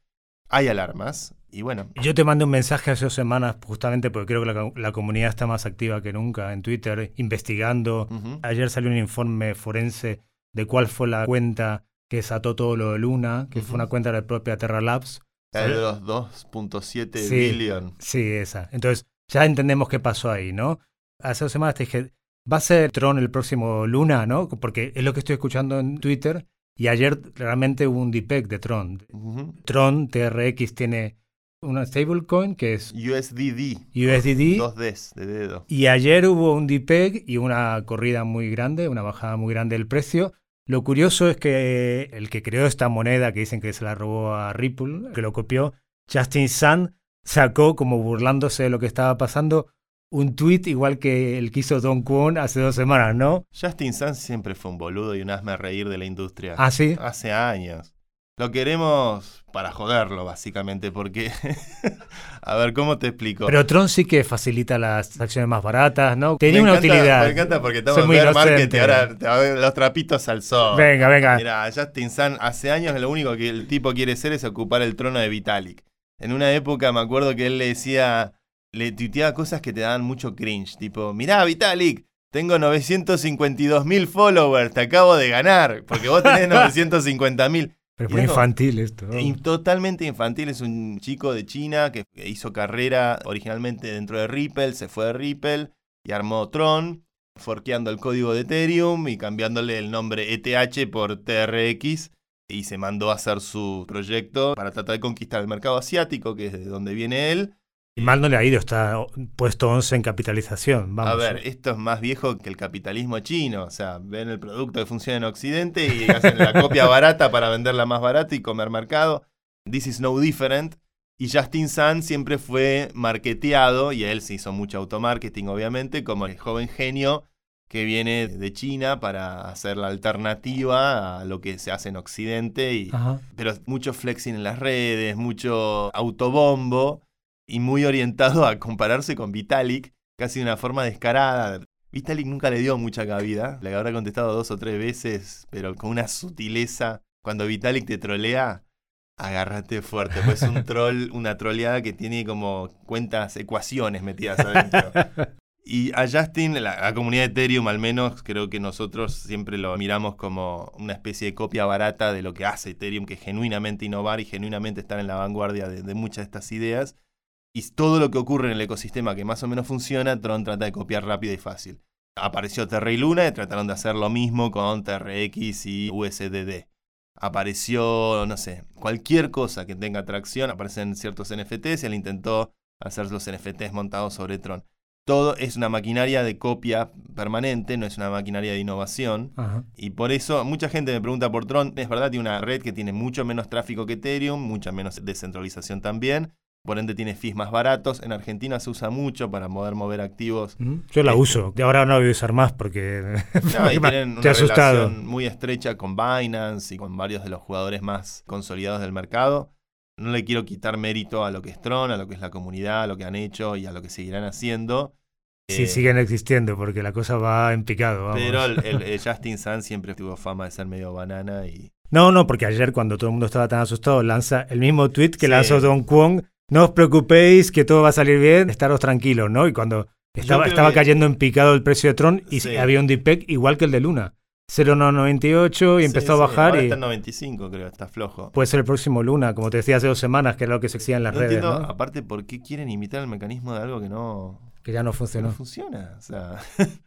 hay alarmas. Y bueno, Yo te mandé un mensaje hace dos semanas justamente porque creo que la, la comunidad está más activa que nunca en Twitter, investigando. Ayer salió un informe forense de cuál fue la cuenta que desató todo lo de Luna, que fue una cuenta de la propia Terra Labs. la de los 2.7 Sí. billion. Sí, esa. Entonces, ya entendemos qué pasó ahí, ¿no? Hace dos semanas te dije, va a ser Tron el próximo Luna, ¿no? Porque es lo que estoy escuchando en Twitter. Y ayer realmente hubo un DPEG de Tron. Tron TRX tiene una stablecoin que es USDD. USDD. Dos Ds de dedo. Y ayer hubo un DPEG y una corrida muy grande, una bajada muy grande del precio. Lo curioso es que el que creó esta moneda, que dicen que se la robó a Ripple, que lo copió, Justin Sun, sacó como burlándose de lo que estaba pasando un tweet igual que el que hizo Don Kwon hace dos semanas, ¿no? Justin Sun siempre fue un boludo y un hazme reír de la industria. Ah, sí. Hace años. Lo queremos para joderlo, básicamente, porque. a ver, ¿cómo te explico? Pero Tron sí que facilita las acciones más baratas, ¿no? Tenía me una encanta, utilidad. Me encanta porque estamos Soy en muy bear market inocente. y ahora te ver los trapitos al sol. Venga, venga. Mira, Justin Sun hace años lo único que el tipo quiere hacer es ocupar el trono de Vitalik. En una época me acuerdo que él le decía, le tuiteaba cosas que te daban mucho cringe, tipo, mirá Vitalik, tengo 952 mil followers, te acabo de ganar, porque vos tenés 950 mil. Pero muy infantil esto. Totalmente infantil, es un chico de China que hizo carrera originalmente dentro de Ripple, se fue de Ripple y armó Tron, forqueando el código de Ethereum y cambiándole el nombre ETH por TRX y se mandó a hacer su proyecto para tratar de conquistar el mercado asiático, que es de donde viene él. Y mal no le ha ido, está puesto 11 en capitalización. Vamos. A ver, esto es más viejo que el capitalismo chino. O sea, ven el producto que funciona en Occidente y hacen la copia barata para venderla más barata y comer mercado. This is no different. Y Justin Sun siempre fue marketeado, y él se hizo mucho automarketing, obviamente, como el joven genio que viene de China para hacer la alternativa a lo que se hace en Occidente. Y, pero mucho flexing en las redes, mucho autobombo y muy orientado a compararse con Vitalik, casi de una forma descarada. Vitalik nunca le dio mucha cabida, le habrá contestado dos o tres veces, pero con una sutileza. Cuando Vitalik te trolea, agárrate fuerte, pues es un troll, una troleada que tiene como cuentas, ecuaciones metidas adentro. Y a Justin, la, la comunidad de Ethereum al menos, creo que nosotros siempre lo miramos como una especie de copia barata de lo que hace Ethereum, que es genuinamente innovar y genuinamente estar en la vanguardia de, de muchas de estas ideas. Y todo lo que ocurre en el ecosistema que más o menos funciona, Tron trata de copiar rápido y fácil. Apareció Terra y Luna y trataron de hacer lo mismo con TRX y USDD. Apareció, no sé, cualquier cosa que tenga atracción, aparecen ciertos NFTs y él intentó hacer los NFTs montados sobre Tron todo es una maquinaria de copia permanente, no es una maquinaria de innovación. Ajá. Y por eso mucha gente me pregunta por Tron. Es verdad, tiene una red que tiene mucho menos tráfico que Ethereum, mucha menos descentralización también. Por ende tiene fees más baratos. En Argentina se usa mucho para poder mover activos. Yo la Este- uso, de ahora no la voy a usar más porque No, y tienen una asustado. relación muy estrecha con Binance y con varios de los jugadores más consolidados del mercado. No le quiero quitar mérito a lo que es Tron, a lo que es la comunidad, a lo que han hecho y a lo que seguirán haciendo. Sí, Eh, siguen existiendo porque la cosa va en picado. vamos. Pero el, el- el Justin Sun siempre tuvo fama de ser medio banana y No, no, porque ayer cuando todo el mundo estaba tan asustado, lanza el mismo tweet que Sí. lanzó Don Kwon. No os preocupéis, que todo va a salir bien, estaros tranquilos, ¿no? Y cuando estaba, estaba que- cayendo en picado el precio de Tron y Sí. había un DPEG igual que el de Luna. 0,98 y Sí, empezó a sí, bajar ahora y está en 95, creo, está flojo. puede ser el próximo Luna, como te decía hace dos semanas, que era lo que se exigía en las no redes, entiendo, ¿no? aparte, por qué quieren imitar el mecanismo de algo que no, Que ya no que no funcionó. funciona. O sea,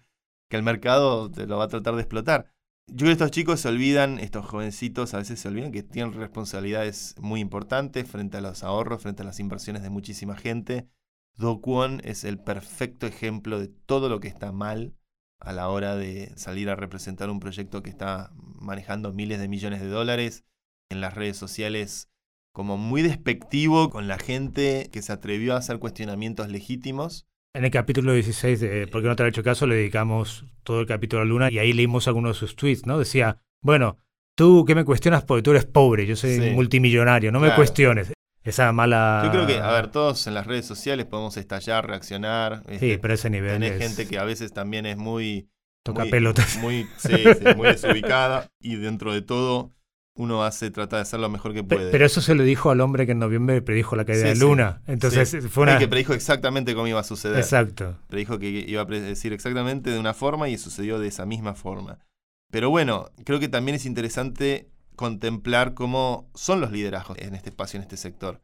que el mercado te lo va a tratar de explotar. Yo creo que estos chicos se olvidan, estos jovencitos a veces se olvidan que tienen responsabilidades muy importantes frente a los ahorros, frente a las inversiones de muchísima gente. Do Kwon es el perfecto ejemplo de todo lo que está mal a la hora de salir a representar un proyecto que está manejando miles de millones de dólares en las redes sociales como muy despectivo con la gente que se atrevió a hacer cuestionamientos legítimos. En el capítulo 16 de ¿Por qué no te ha hecho caso? le dedicamos todo el capítulo a Luna y ahí leímos algunos de sus tweets, ¿no? Decía, bueno, tú qué me cuestionas porque tú eres pobre, yo soy Sí. multimillonario, no me cuestiones. Esa mala... Yo creo que, a ver, todos en las redes sociales podemos estallar, reaccionar. Sí, este, pero ese nivel tenés es... gente que a veces también es muy... toca muy- pelotas. Muy, sí, sí, muy desubicada y dentro de todo uno hace, trata de hacer lo mejor que puede. Pero eso se lo dijo al hombre que en noviembre predijo la caída Sí, de. Luna. Entonces Sí. fue una... El que predijo exactamente cómo iba a suceder. Exacto. Predijo que iba a predecir exactamente de una forma y sucedió de esa misma forma. Pero bueno, creo que también es interesante contemplar cómo son los liderazgos en este espacio, en este sector.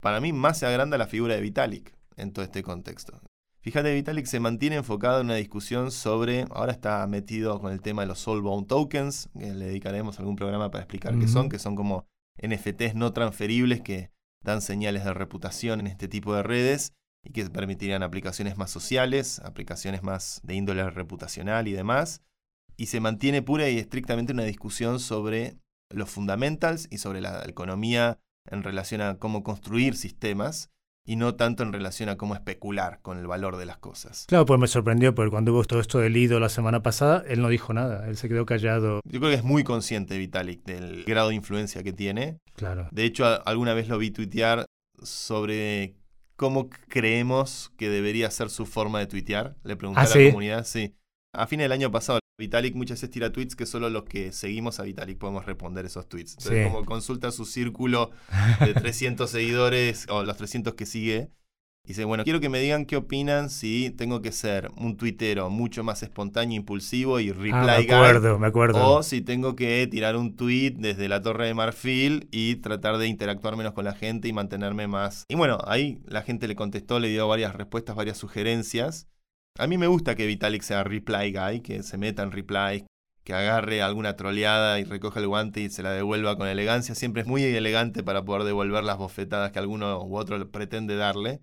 Para mí más se agranda la figura de Vitalik en todo este contexto. Fíjate, Vitalik se mantiene enfocado en una discusión sobre, ahora está metido con el tema de los Soulbound Tokens, que le dedicaremos algún programa para explicar qué son, que son como NFTs no transferibles que dan señales de reputación en este tipo de redes y que permitirían aplicaciones más sociales, aplicaciones más de índole reputacional y demás. Y se mantiene pura y estrictamente una discusión sobre los fundamentals y sobre la economía en relación a cómo construir sistemas y no tanto en relación a cómo especular con el valor de las cosas. Claro, pues me sorprendió porque cuando hubo todo esto del Lido la semana pasada, él no dijo nada. Él se quedó callado. Yo creo que es muy consciente Vitalik del grado de influencia que tiene. Claro. De hecho, alguna vez lo vi tuitear sobre cómo creemos que debería ser su forma de tuitear. Le pregunté ¿Ah, a la sí? comunidad, sí. A fines del año pasado, Vitalik muchas veces tira tweets que solo los que seguimos a Vitalik podemos responder esos tweets. Entonces, Sí. como consulta su círculo de 300 seguidores o los 300 que sigue. Dice, bueno, quiero que me digan qué opinan si tengo que ser un tuitero mucho más espontáneo, impulsivo y Ah, reply me guy, acuerdo, me acuerdo. o si tengo que tirar un tweet desde la Torre de Marfil y tratar de interactuar menos con la gente y mantenerme más. Y bueno, ahí la gente le contestó, le dio varias respuestas, varias sugerencias. A mí me gusta que Vitalik sea reply guy, que se meta en reply, que agarre alguna troleada y recoja el guante y se la devuelva con elegancia. Siempre es muy elegante para poder devolver las bofetadas que alguno u otro pretende darle.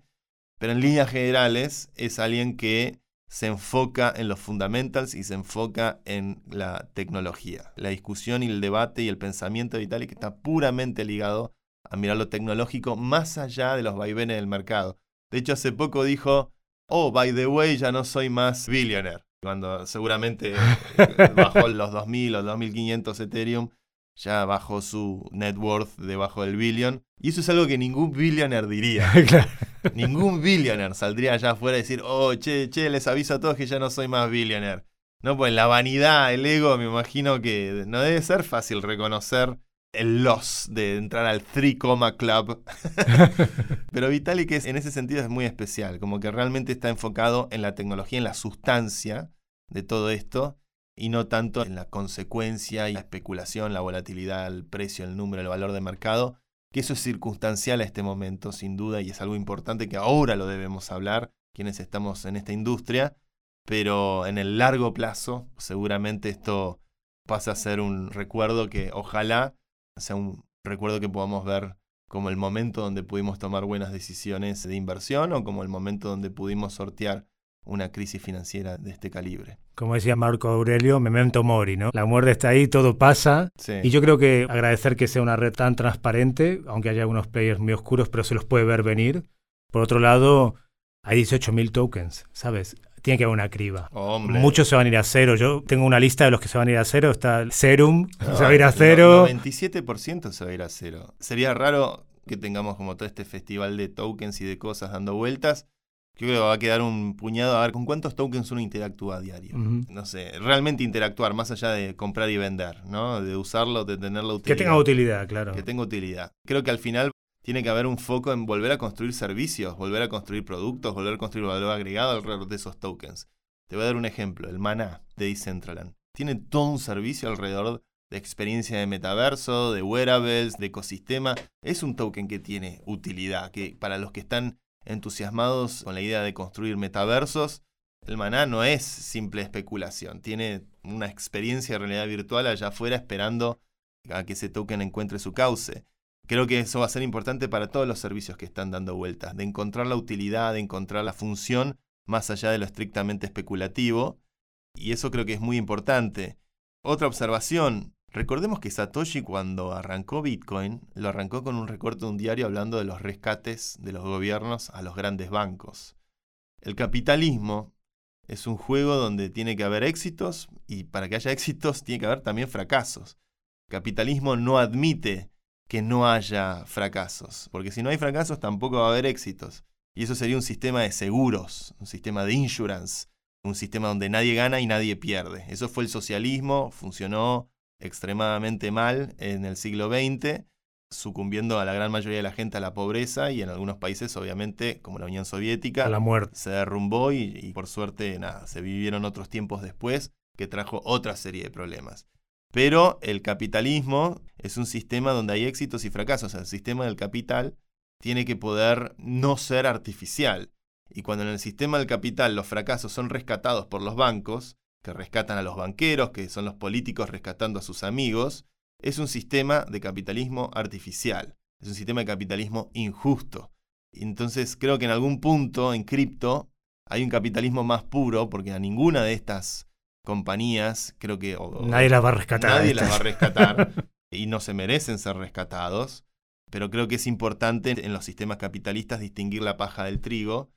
Pero en líneas generales es alguien que se enfoca en los fundamentals y se enfoca en la tecnología. La discusión y el debate y el pensamiento de Vitalik está puramente ligado a mirar lo tecnológico más allá de los vaivenes del mercado. De hecho, hace poco dijo, oh, by the way, ya no soy más billionaire. Cuando seguramente eh, bajó los 2.000 o 2.500 Ethereum, ya bajó su net worth debajo del billion. Y eso es algo que ningún billionaire diría. Claro. Ningún billionaire saldría allá afuera y decir, oh, che, che, les aviso a todos que ya no soy más billionaire. No, pues la vanidad, el ego, me imagino que no debe ser fácil reconocer el loss de entrar al 3 Coma Club. Pero Vitalik es, en ese sentido es muy especial, como que realmente está enfocado en la tecnología, en la sustancia de todo esto, y no tanto en la consecuencia y la especulación, la volatilidad, el precio, el número, el valor de mercado, que eso es circunstancial a este momento, sin duda, y es algo importante que ahora lo debemos hablar, quienes estamos en esta industria, pero en el largo plazo seguramente esto pasa a ser un recuerdo que ojalá sea un recuerdo que podamos ver como el momento donde pudimos tomar buenas decisiones de inversión o como el momento donde pudimos sortear una crisis financiera de este calibre. Como decía Marco Aurelio, memento mori, ¿no? La muerte está ahí, todo pasa. Sí. Y yo creo que agradecer que sea una red tan transparente, aunque haya algunos players muy oscuros, pero se los puede ver venir. Por otro lado, hay 18.000 tokens, ¿sabes? Tiene que haber una criba. Hombre. Muchos se van a ir a cero. Yo tengo una lista de los que se van a ir a cero. Está el Serum, No, se va a ir a no, cero. 97% se va a ir a cero. Sería raro que tengamos como todo este festival de tokens y de cosas dando vueltas. Yo creo que va a quedar un puñado. A ver, ¿con cuántos tokens uno interactúa a diario? No sé, realmente interactuar, más allá de comprar y vender, ¿no? De usarlo, de tenerlo Que tenga utilidad, claro. que tenga utilidad. Creo que al final tiene que haber un foco en volver a construir servicios, volver a construir productos, volver a construir valor agregado alrededor de esos tokens. Te voy a dar un ejemplo, el Maná de Decentraland. Tiene todo un servicio alrededor de experiencia de metaverso, de wearables, de ecosistema. Es un token que tiene utilidad, que para los que están entusiasmados con la idea de construir metaversos, el maná no es simple especulación, tiene una experiencia de realidad virtual allá afuera esperando a que ese token encuentre su cauce. Creo que eso va a ser importante para todos los servicios que están dando vueltas, de encontrar la utilidad, de encontrar la función más allá de lo estrictamente especulativo, y eso creo que es muy importante. Otra observación, recordemos que Satoshi cuando arrancó Bitcoin, lo arrancó con un recorte de un diario hablando de los rescates de los gobiernos a los grandes bancos. El capitalismo es un juego donde tiene que haber éxitos y para que haya éxitos tiene que haber también fracasos. Capitalismo no admite que no haya fracasos, porque si no hay fracasos tampoco va a haber éxitos. Y eso sería un sistema de seguros, un sistema de insurance, un sistema donde nadie gana y nadie pierde. Eso fue el socialismo, funcionó extremadamente mal en el siglo XX, sucumbiendo a la gran mayoría de la gente a la pobreza y en algunos países, obviamente, como la Unión Soviética, A la muerte. se derrumbó y, y por suerte, nada, se vivieron otros tiempos después que trajo otra serie de problemas. Pero el capitalismo es un sistema donde hay éxitos y fracasos. El sistema del capital tiene que poder no ser artificial. Y cuando en el sistema del capital los fracasos son rescatados por los bancos, que rescatan a los banqueros, que son los políticos rescatando a sus amigos, es un sistema de capitalismo artificial. Es un sistema de capitalismo injusto. Entonces creo que en algún punto en cripto hay un capitalismo más puro, porque a ninguna de estas compañías creo que... o- Nadie las va a rescatar. Nadie las va a rescatar y no se merecen ser rescatados, pero creo que es importante en los sistemas capitalistas distinguir la paja del trigo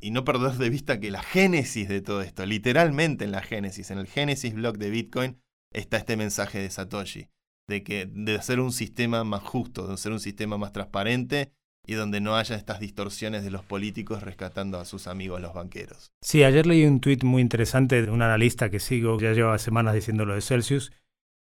y no perder de vista que la génesis de todo esto, literalmente en la génesis, en el génesis block de Bitcoin, está este mensaje de Satoshi, de que de hacer un sistema más justo, de hacer un sistema más transparente y donde no haya estas distorsiones de los políticos rescatando a sus amigos los banqueros. Sí, ayer leí un tuit muy interesante de un analista que sigo, ya lleva semanas diciendo lo de Celsius,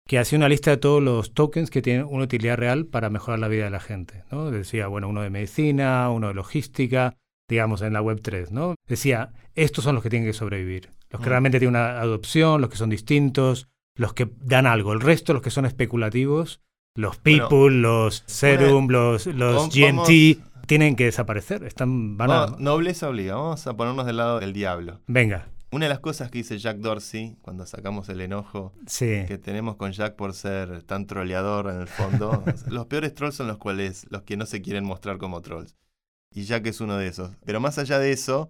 que hacía una lista de todos los tokens que tienen una utilidad real para mejorar la vida de la gente. ¿no? Decía, bueno, uno de medicina, uno de logística, digamos, en la web 3, ¿no? Decía, estos son los que tienen que sobrevivir. Los que Mm. realmente tienen una adopción, los que son distintos, los que dan algo. El resto, los que son especulativos, los Bueno, people, los serum, los, los Vamos- GMT, tienen que desaparecer. Están, van a... Vamos, nobleza obliga, vamos a ponernos del lado del diablo. Venga, Una de las cosas que dice Jack Dorsey cuando sacamos el enojo sí. que tenemos con Jack por ser tan troleador en el fondo, los peores trolls son los cuales los que no se quieren mostrar como trolls. Y Jack es uno de esos. Pero más allá de eso,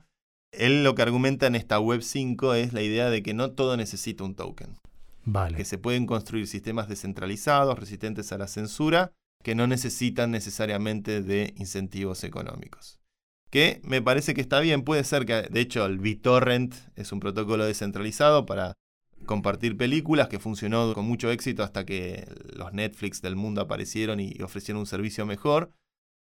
él lo que argumenta en esta web 5 es la idea de que no todo necesita un token, Vale. que se pueden construir sistemas descentralizados, resistentes a la censura, que no necesitan necesariamente de incentivos económicos. Que me parece que está bien, puede ser que, de hecho, el BitTorrent es un protocolo descentralizado para compartir películas que funcionó con mucho éxito hasta que los Netflix del mundo aparecieron y ofrecieron un servicio mejor.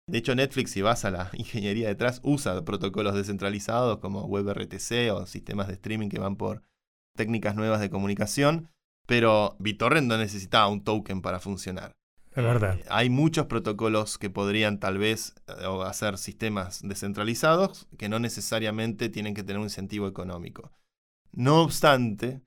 De hecho, Netflix, si vas a la ingeniería detrás, usa protocolos descentralizados como WebRTC o sistemas de streaming que van por técnicas nuevas de comunicación, pero BitTorrent no necesitaba un token para funcionar. Es verdad. Eh, Hay muchos protocolos que podrían tal vez eh, hacer sistemas descentralizados que no necesariamente tienen que tener un incentivo económico. No obstante,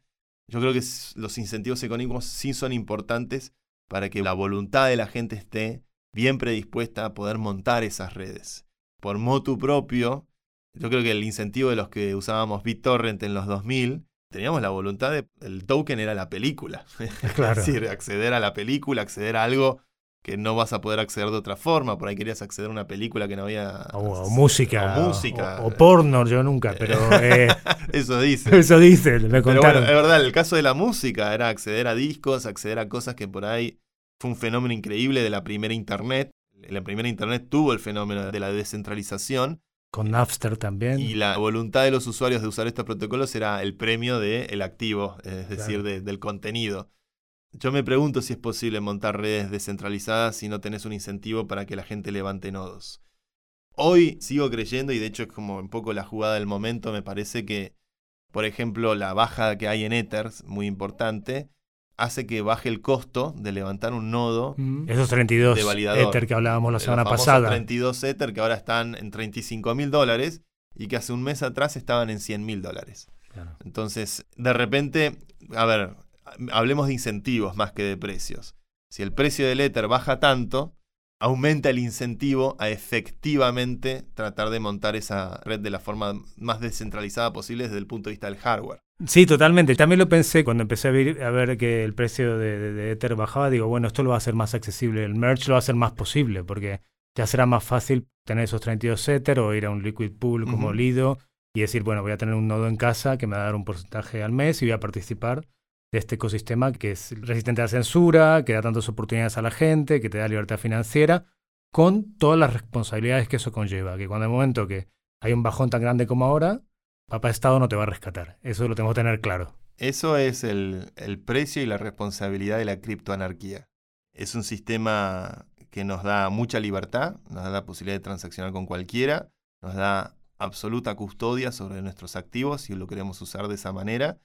yo creo que los incentivos económicos sí son importantes para que la voluntad de la gente esté bien predispuesta a poder montar esas redes. Por motu propio, yo creo que el incentivo de los que usábamos BitTorrent en los 2000, teníamos la voluntad de, el token era la película. Claro. Es decir, acceder a la película, acceder a algo que no vas a poder acceder de otra forma. Por ahí querías acceder a una película que no había... O, o música. O música. O, o porno, yo nunca, pero. eh, Eso dice. Eso dice, me Pero contaron. bueno, es verdad, el caso de la música era acceder a discos, acceder a cosas que por ahí fue un fenómeno increíble de la primera internet. La primera internet tuvo el fenómeno de la descentralización Con Napster también. y la voluntad de los usuarios de usar estos protocolos era el premio del activo, es decir, Claro. de- del contenido. Yo me pregunto si es posible montar redes descentralizadas si no tenés un incentivo para que la gente levante nodos. Hoy sigo creyendo, y de hecho es como un poco la jugada del momento, me parece que, por ejemplo, la baja que hay en Ether, muy importante, hace que baje el costo de levantar un nodo Mm. Esos 32 de validador. Ether que hablábamos la semana pasada. 32 Ether que ahora están en 35 mil dólares y que hace un mes atrás estaban en 100 mil dólares. Claro. Entonces, de repente, a ver, hablemos de incentivos más que de precios. Si el precio del Ether baja tanto, aumenta el incentivo a efectivamente tratar de montar esa red de la forma más descentralizada posible desde el punto de vista del hardware. Sí, totalmente. También lo pensé cuando empecé a ver, a ver que el precio de, de- de Ether bajaba. Digo, bueno, esto lo va a hacer más accesible. El merge lo va a hacer más posible porque ya será más fácil tener esos 32 Ether o ir a un liquid pool como. Lido y decir, bueno, voy a tener un nodo en casa que me va a dar un porcentaje al mes y voy a participar de este ecosistema que es resistente a la censura, que da tantas oportunidades a la gente, que te da libertad financiera, con todas las responsabilidades que eso conlleva. Que cuando el momento que hay un bajón tan grande como ahora, papá Estado no te va a rescatar. Eso lo tengo que tener claro. Eso es el, el precio y la responsabilidad de la criptoanarquía. Es un sistema que nos da mucha libertad, nos da la posibilidad de transaccionar con cualquiera, nos da absoluta custodia sobre nuestros activos si lo queremos usar de esa manera.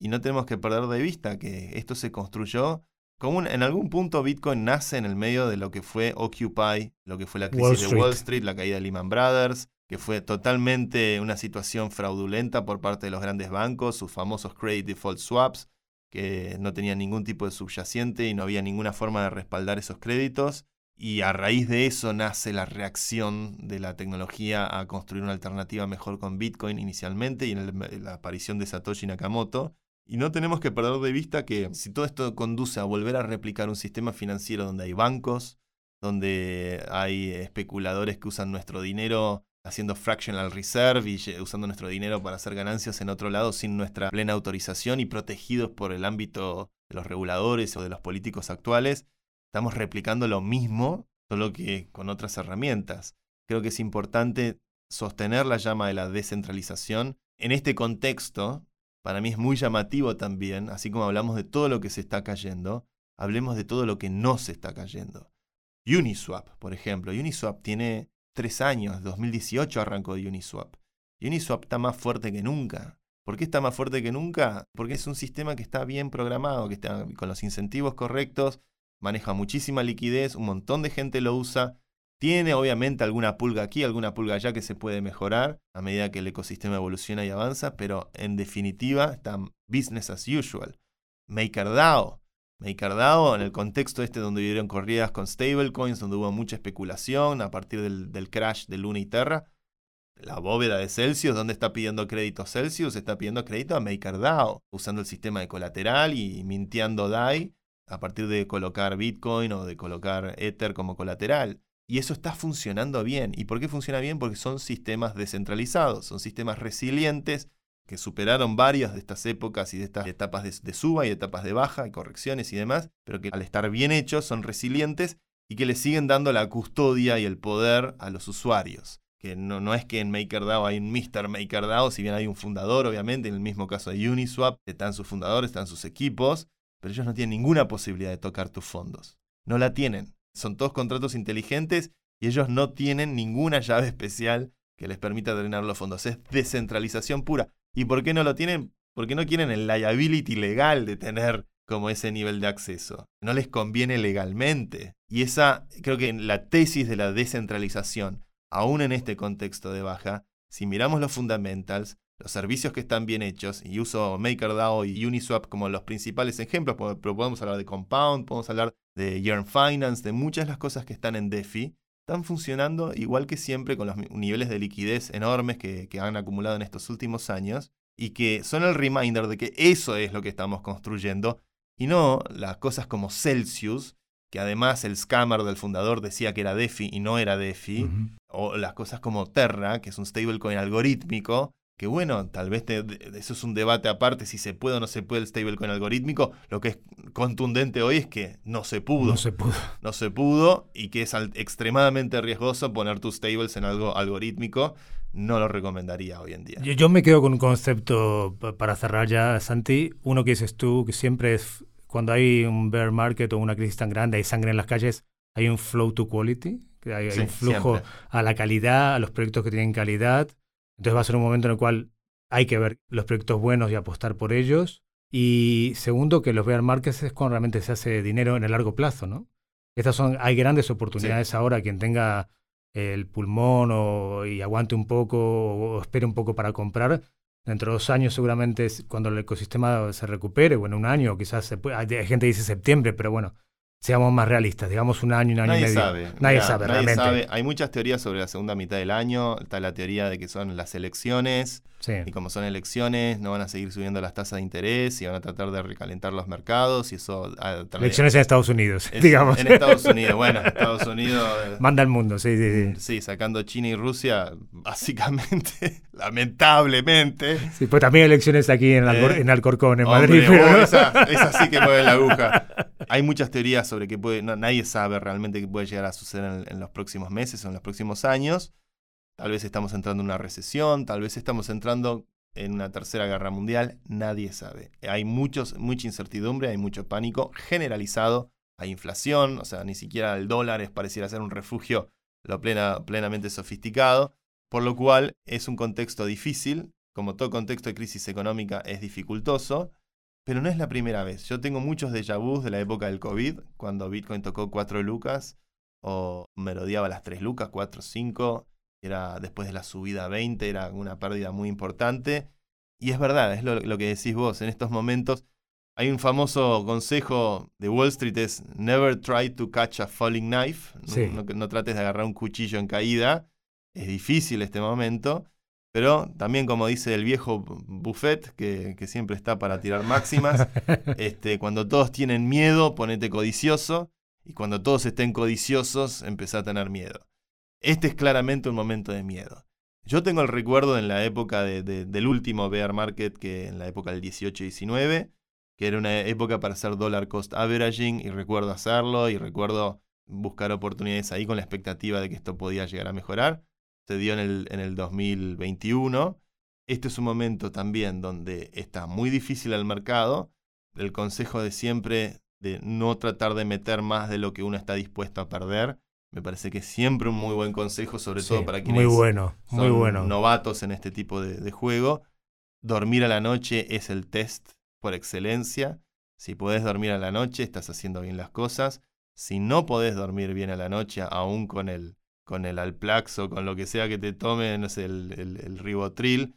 Y no tenemos que perder de vista que esto se construyó como un- en algún punto Bitcoin nace en el medio de lo que fue Occupy, lo que fue la crisis Wall de Street. Wall Street, la caída de Lehman Brothers, que fue totalmente una situación fraudulenta por parte de los grandes bancos, sus famosos credit default swaps, que no tenían ningún tipo de subyacente y no había ninguna forma de respaldar esos créditos. Y a raíz de eso nace la reacción de la tecnología a construir una alternativa mejor con Bitcoin inicialmente y en, el- en la aparición de Satoshi Nakamoto. Y no tenemos que perder de vista que si todo esto conduce a volver a replicar un sistema financiero donde hay bancos, donde hay especuladores que usan nuestro dinero haciendo fractional reserve y usando nuestro dinero para hacer ganancias en otro lado sin nuestra plena autorización y protegidos por el ámbito de los reguladores o de los políticos actuales, estamos replicando lo mismo, solo que con otras herramientas. Creo que es importante sostener la llama de la descentralización. En este contexto, para mí es muy llamativo también, así como hablamos de todo lo que se está cayendo, hablemos de todo lo que no se está cayendo. Uniswap, por ejemplo. Uniswap tiene tres años, 2018 arrancó Uniswap. Uniswap está más fuerte que nunca. ¿Por qué está más fuerte que nunca? Porque es un sistema que está bien programado, que está con los incentivos correctos, maneja muchísima liquidez, un montón de gente lo usa. Tiene obviamente alguna pulga aquí, alguna pulga allá que se puede mejorar a medida que el ecosistema evoluciona y avanza, pero en definitiva está business as usual. MakerDAO. MakerDAO, en el contexto este donde vivieron corridas con stablecoins, donde hubo mucha especulación a partir del, crash de Luna y Terra, la bóveda de Celsius, ¿dónde está pidiendo crédito Celsius? Está pidiendo crédito a MakerDAO, usando el sistema de colateral y mintiendo DAI a partir de colocar Bitcoin o de colocar Ether como colateral. Y eso está funcionando bien. ¿Y por qué funciona bien? Porque son sistemas descentralizados, son sistemas resilientes que superaron varias de estas épocas y de estas etapas de, suba y etapas de baja y correcciones y demás, pero que al estar bien hechos son resilientes y que le siguen dando la custodia y el poder a los usuarios. Que no, no es que en MakerDAO hay un Mr. MakerDAO, si bien hay un fundador, obviamente, en el mismo caso de Uniswap, están sus fundadores, están sus equipos, pero ellos no tienen ninguna posibilidad de tocar tus fondos. No la tienen. Son todos contratos inteligentes y ellos no tienen ninguna llave especial que les permita drenar los fondos. Es descentralización pura. ¿Y por qué no lo tienen? Porque no quieren el liability legal de tener como ese nivel de acceso. No les conviene legalmente. Y esa, creo que la tesis de la descentralización, aún en este contexto de baja, si miramos los fundamentals, los servicios que están bien hechos, y uso MakerDAO y Uniswap como los principales ejemplos, pero podemos hablar de Compound, podemos hablar de Yearn Finance, de muchas de las cosas que están en DeFi, están funcionando igual que siempre con los niveles de liquidez enormes que, que han acumulado en estos últimos años y que son el reminder de que eso es lo que estamos construyendo y no las cosas como Celsius, que además el scammer del fundador decía que era DeFi y no era DeFi, o las cosas como Terra, que es un stablecoin algorítmico, que bueno, tal vez eso es un debate aparte si se puede o no se puede el stablecoin algorítmico. Lo que es contundente hoy es que no se pudo. No se pudo. No se pudo y que es extremadamente riesgoso poner tus stables en algo algorítmico. No lo recomendaría hoy en día. Yo, yo me quedo con un concepto para cerrar ya, Santi. Uno que dices tú, que siempre es cuando hay un bear market o una crisis tan grande, hay sangre en las calles, hay un flow to quality, que hay, un flujo a la calidad, a los proyectos que tienen calidad entonces va a ser un momento en el cual hay que ver los proyectos buenos y apostar por ellos. Y segundo, que los bear markets es cuando realmente se hace dinero en el largo plazo, ¿no? Estas son, hay grandes oportunidades ahora, quien tenga el pulmón o, y aguante un poco o, espere un poco para comprar, dentro de dos años seguramente cuando el ecosistema se recupere, bueno, un año quizás, se puede, hay gente que dice septiembre, pero bueno, seamos más realistas, digamos un año, un año nadie y medio. Sabe. Nadie sabe, nadie realmente. Sabe. Hay muchas teorías sobre la segunda mitad del año. Está la teoría de que son las elecciones. Y como son elecciones, no van a seguir subiendo las tasas de interés y van a tratar de recalentar los mercados y eso... Elecciones en Estados Unidos, digamos. En Estados Unidos, bueno, Estados Unidos... Manda al mundo, sí, sí, sí. Sí, sacando China y Rusia, básicamente, lamentablemente. Sí, pues también elecciones aquí en, eh, en Alcorcón, en Madrid. Pero... esa, sí que mueve la aguja. Hay muchas teorías sobre que puede... nadie sabe realmente qué puede llegar a suceder en los próximos meses o en los próximos años. Tal vez estamos entrando en una recesión, tal vez estamos entrando en una tercera guerra mundial, nadie sabe. Hay mucha incertidumbre, hay mucho pánico generalizado, hay inflación, o sea, ni siquiera el dólar es pareciera ser un refugio lo plena, plenamente sofisticado, por lo cual es un contexto difícil, como todo contexto de crisis económica es dificultoso, pero no es la primera vez. Yo tengo muchos déjà vus de la época del COVID, cuando Bitcoin tocó 4 lucas, o merodeaba las 3 lucas, 4, 5, era después de la subida a 20, era una pérdida muy importante. Y es verdad, es lo, que decís vos, en estos momentos hay un famoso consejo de Wall Street, es never try to catch a falling knife, no, trates de agarrar un cuchillo en caída, es difícil este momento, pero también como dice el viejo Buffett, que, que siempre está para tirar máximas, este, cuando todos tienen miedo, ponete codicioso, y cuando todos estén codiciosos, empezá a tener miedo. Este es claramente un momento de miedo. Yo tengo el recuerdo en la época del último bear market, que en la época del 18-19, que era una época para hacer dollar cost averaging, y recuerdo hacerlo, y recuerdo buscar oportunidades ahí con la expectativa de que esto podía llegar a mejorar. Se dio en el, en el 2021. Este es un momento también donde está muy difícil el mercado. El consejo de siempre de no tratar de meter más de lo que uno está dispuesto a perder me parece que es siempre un muy buen consejo, sobre todo para quienes muy bueno, muy son bueno. novatos en este tipo de, juego. Dormir a la noche es el test por excelencia. Si podés dormir a la noche, estás haciendo bien las cosas. Si no podés dormir bien a la noche, aún con el, con el Alplax o con lo que sea que te tome, no sé, el, el, el Ribotril,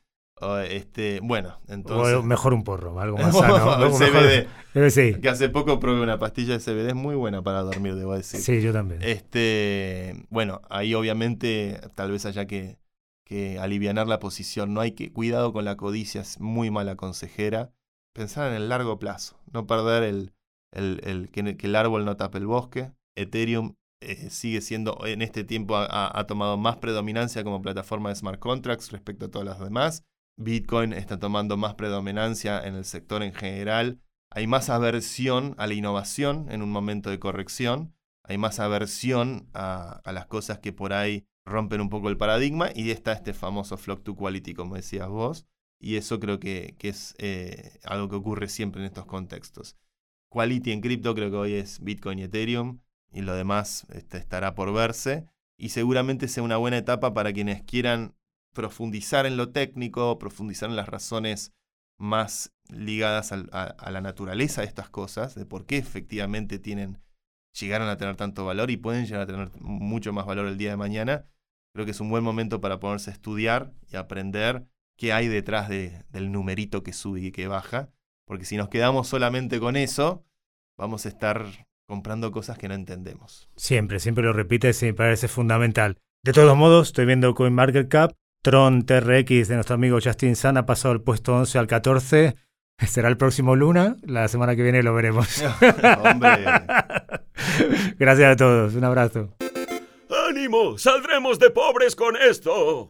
este, bueno, entonces. mejor un porro, algo más sano. CBD. sí. Que hace poco probé una pastilla de CBD, es muy buena para dormir, debo decir. Sí, yo también. Este, bueno, ahí obviamente tal vez haya que, que alivianar la posición. No hay que. Cuidado con la codicia, es muy mala consejera. Pensar en el largo plazo, no perder el, el, el que, el árbol no tape el bosque. Ethereum eh, sigue siendo, en este tiempo ha, tomado más predominancia como plataforma de smart contracts respecto a todas las demás Bitcoin está tomando más predominancia en el sector en general. Hay más aversión a la innovación en un momento de corrección. Hay más aversión a, las cosas que por ahí rompen un poco el paradigma. Y está este famoso flock to quality, como decías vos. Y eso creo que, es eh, algo que ocurre siempre en estos contextos. Quality en cripto creo que hoy es Bitcoin y Ethereum. Y lo demás este, estará por verse. Y seguramente sea una buena etapa para quienes quieran profundizar en lo técnico, profundizar en las razones más ligadas a, la naturaleza de estas cosas, de por qué efectivamente tienen, llegaron a tener tanto valor y pueden llegar a tener mucho más valor el día de mañana, creo que es un buen momento para ponerse a estudiar y aprender qué hay detrás del numerito que sube y que baja, porque si nos quedamos solamente con eso, vamos a estar comprando cosas que no entendemos. Siempre, siempre lo repites y me parece fundamental. De todos modos, estoy viendo CoinMarketCap Tron TRX de nuestro amigo Justin Sun ha pasado el puesto 11 al 14. Será el próximo Luna. La semana que viene lo veremos. Gracias a todos. Un abrazo. ¡Ánimo! ¡Saldremos de pobres con esto!